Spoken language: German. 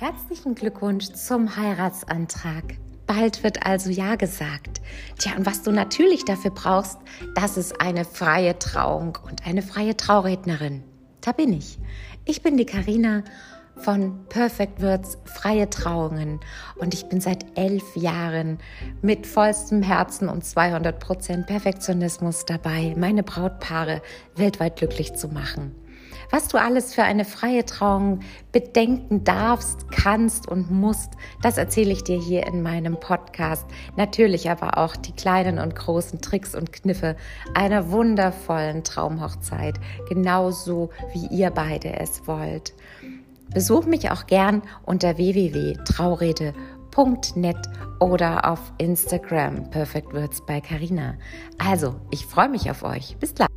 Herzlichen Glückwunsch zum Heiratsantrag. Bald wird also Ja gesagt. Tja, und was du natürlich dafür brauchst, das ist eine freie Trauung und eine freie Traurednerin. Da bin ich. Ich bin die Karina von Perfect Words freie Trauungen und ich bin seit elf Jahren mit vollstem Herzen und 200 Prozent Perfektionismus dabei, meine Brautpaare weltweit glücklich zu machen. Was du alles für eine freie Trauung bedenken darfst, kannst und musst, das erzähle ich dir hier in meinem Podcast. Natürlich aber auch die kleinen und großen Tricks und Kniffe einer wundervollen Traumhochzeit, genauso wie ihr beide es wollt. Besuch mich auch gern unter www.traurede.net oder auf Instagram Perfect Words bei Carina. Also, ich freue mich auf euch. Bis gleich.